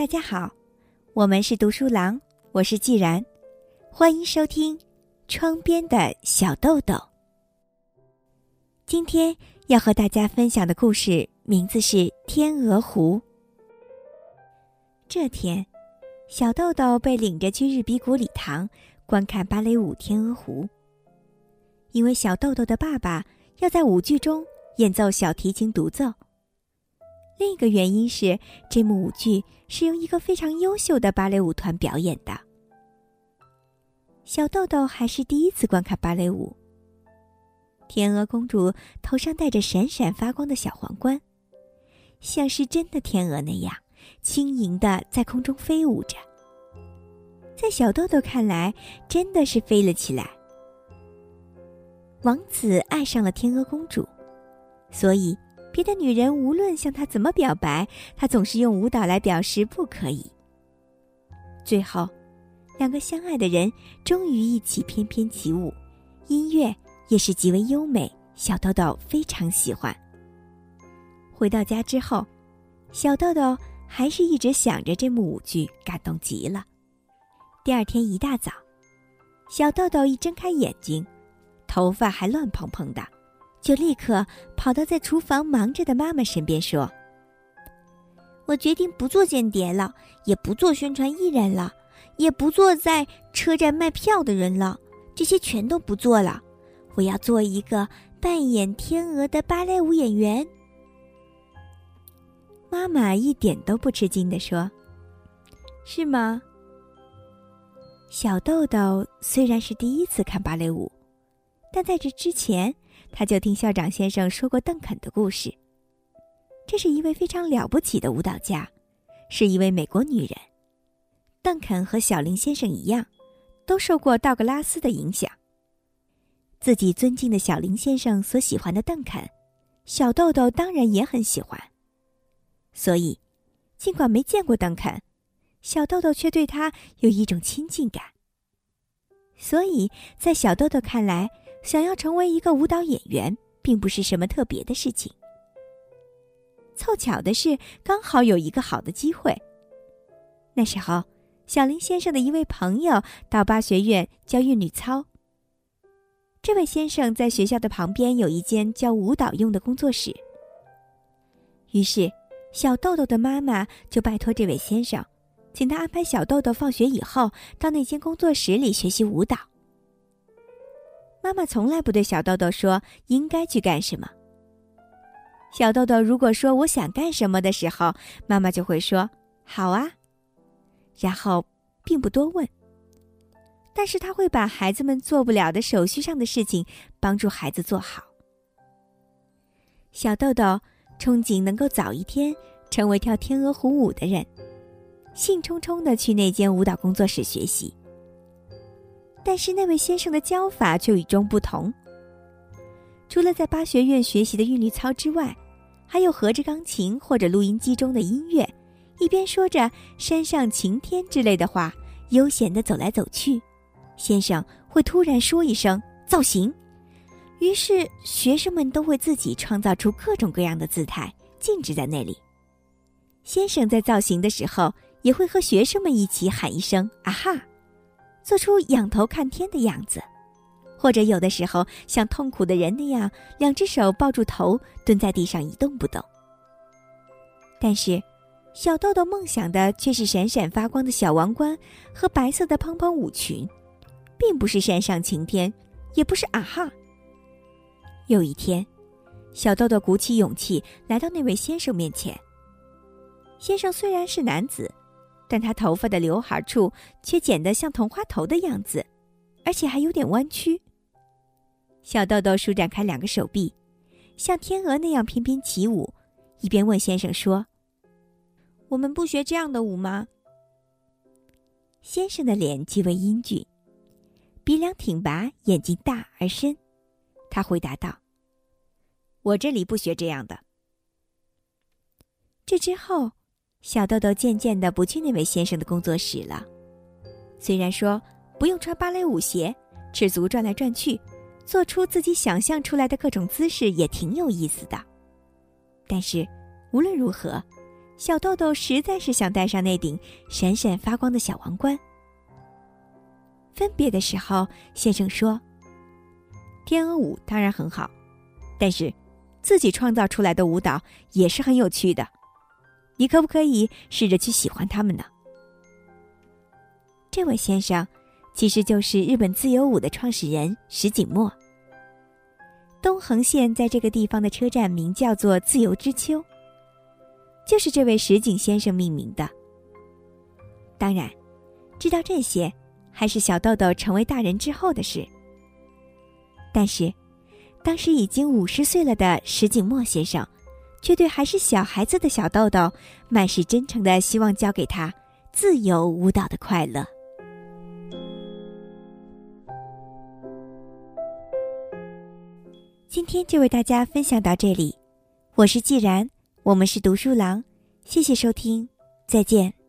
大家好，我们是读书郎，我是既然，欢迎收听《窗边的小豆豆》。今天要和大家分享的故事名字是《天鹅湖》。这天，小豆豆被领着去日比谷礼堂观看芭蕾舞《天鹅湖》，因为小豆豆的爸爸要在舞剧中演奏小提琴独奏。另一个原因是，这幕舞剧是由一个非常优秀的芭蕾舞团表演的。小豆豆还是第一次观看芭蕾舞。天鹅公主头上戴着闪闪发光的小皇冠，像是真的天鹅那样轻盈的在空中飞舞着。在小豆豆看来，真的是飞了起来。王子爱上了天鹅公主，所以。别的女人无论向他怎么表白，他总是用舞蹈来表示不可以。最后，两个相爱的人终于一起翩翩起舞，音乐也是极为优美。小豆豆非常喜欢。回到家之后，小豆豆还是一直想着这幕舞剧，感动极了。第二天一大早，小豆豆一睁开眼睛，头发还乱蓬蓬的。就立刻跑到在厨房忙着的妈妈身边说：“我决定不做间谍了，也不做宣传艺人了，也不做在车站卖票的人了，这些全都不做了。我要做一个扮演天鹅的芭蕾舞演员。”妈妈一点都不吃惊的说：“是吗？”小豆豆虽然是第一次看芭蕾舞，但在这之前。他就听校长先生说过邓肯的故事。这是一位非常了不起的舞蹈家，是一位美国女人。邓肯和小林先生一样，都受过道格拉斯的影响。自己尊敬的小林先生所喜欢的邓肯，小豆豆当然也很喜欢。所以，尽管没见过邓肯，小豆豆却对他有一种亲近感。所以在小豆豆看来，想要成为一个舞蹈演员，并不是什么特别的事情。凑巧的是，刚好有一个好的机会。那时候，小林先生的一位朋友到八学院教韵律操。这位先生在学校的旁边有一间教舞蹈用的工作室。于是，小豆豆的妈妈就拜托这位先生，请他安排小豆豆放学以后到那间工作室里学习舞蹈。妈妈从来不对小豆豆说应该去干什么。小豆豆如果说我想干什么的时候，妈妈就会说好啊，然后并不多问。但是他会把孩子们做不了的手续上的事情帮助孩子做好。小豆豆憧憬能够早一天成为跳天鹅湖舞的人，兴冲冲的去那间舞蹈工作室学习。但是那位先生的教法却与众不同。除了在巴学院学习的韵律操之外，还有合着钢琴或者录音机中的音乐，一边说着“山上晴天”之类的话，悠闲地走来走去。先生会突然说一声“造型”，于是学生们都会自己创造出各种各样的姿态，静止在那里。先生在造型的时候，也会和学生们一起喊一声“啊哈”。做出仰头看天的样子，或者有的时候像痛苦的人那样，两只手抱住头，蹲在地上一动不动。但是，小豆豆梦想的却是闪闪发光的小王冠和白色的蓬蓬舞裙，并不是山上晴天，也不是啊哈。有一天，小豆豆鼓起勇气来到那位先生面前。先生虽然是男子。但他头发的刘海处却剪得像桐花头的样子，而且还有点弯曲。小豆豆舒展开两个手臂，像天鹅那样翩翩起舞，一边问先生说：“我们不学这样的舞吗？”先生的脸极为英俊，鼻梁挺拔，眼睛大而深。他回答道：“我这里不学这样的。”这之后。小豆豆渐渐的不去那位先生的工作室了。虽然说不用穿芭蕾舞鞋，赤足转来转去，做出自己想象出来的各种姿势也挺有意思的，但是无论如何，小豆豆实在是想戴上那顶闪闪发光的小王冠。分别的时候，先生说：“天鹅舞当然很好，但是自己创造出来的舞蹈也是很有趣的。你可不可以试着去喜欢他们呢？”这位先生其实就是日本自由舞的创始人石井墨。东横线在这个地方的车站名叫做自由之丘。就是这位石井先生命名的。当然，知道这些还是小豆豆成为大人之后的事。但是，当时已经五十岁了的石井墨先生，却对还是小孩子的小豆豆，满是真诚的希望教给他自由舞蹈的快乐。今天就为大家分享到这里，我是既然。我们是读书郎，谢谢收听，再见。